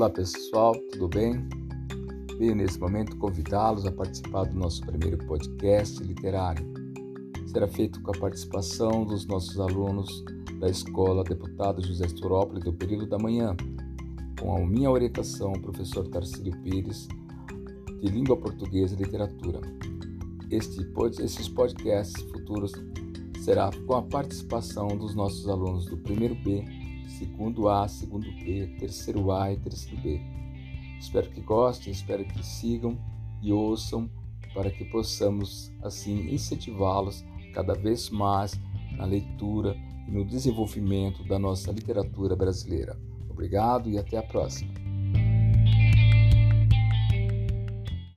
Olá pessoal, tudo bem? Venho nesse momento convidá-los a participar do nosso primeiro podcast literário. Será feito com a participação dos nossos alunos da Escola Deputado José Sturópolis do período da manhã, com a minha orientação, o professor Tarcílio Pires, de Língua Portuguesa e Literatura. Este, esses podcasts futuros será com a participação dos nossos alunos do primeiro B segundo A, segundo B, terceiro A e terceiro B. Espero que gostem, espero que sigam e ouçam para que possamos assim incentivá-los cada vez mais na leitura e no desenvolvimento da nossa literatura brasileira. Obrigado e até a próxima.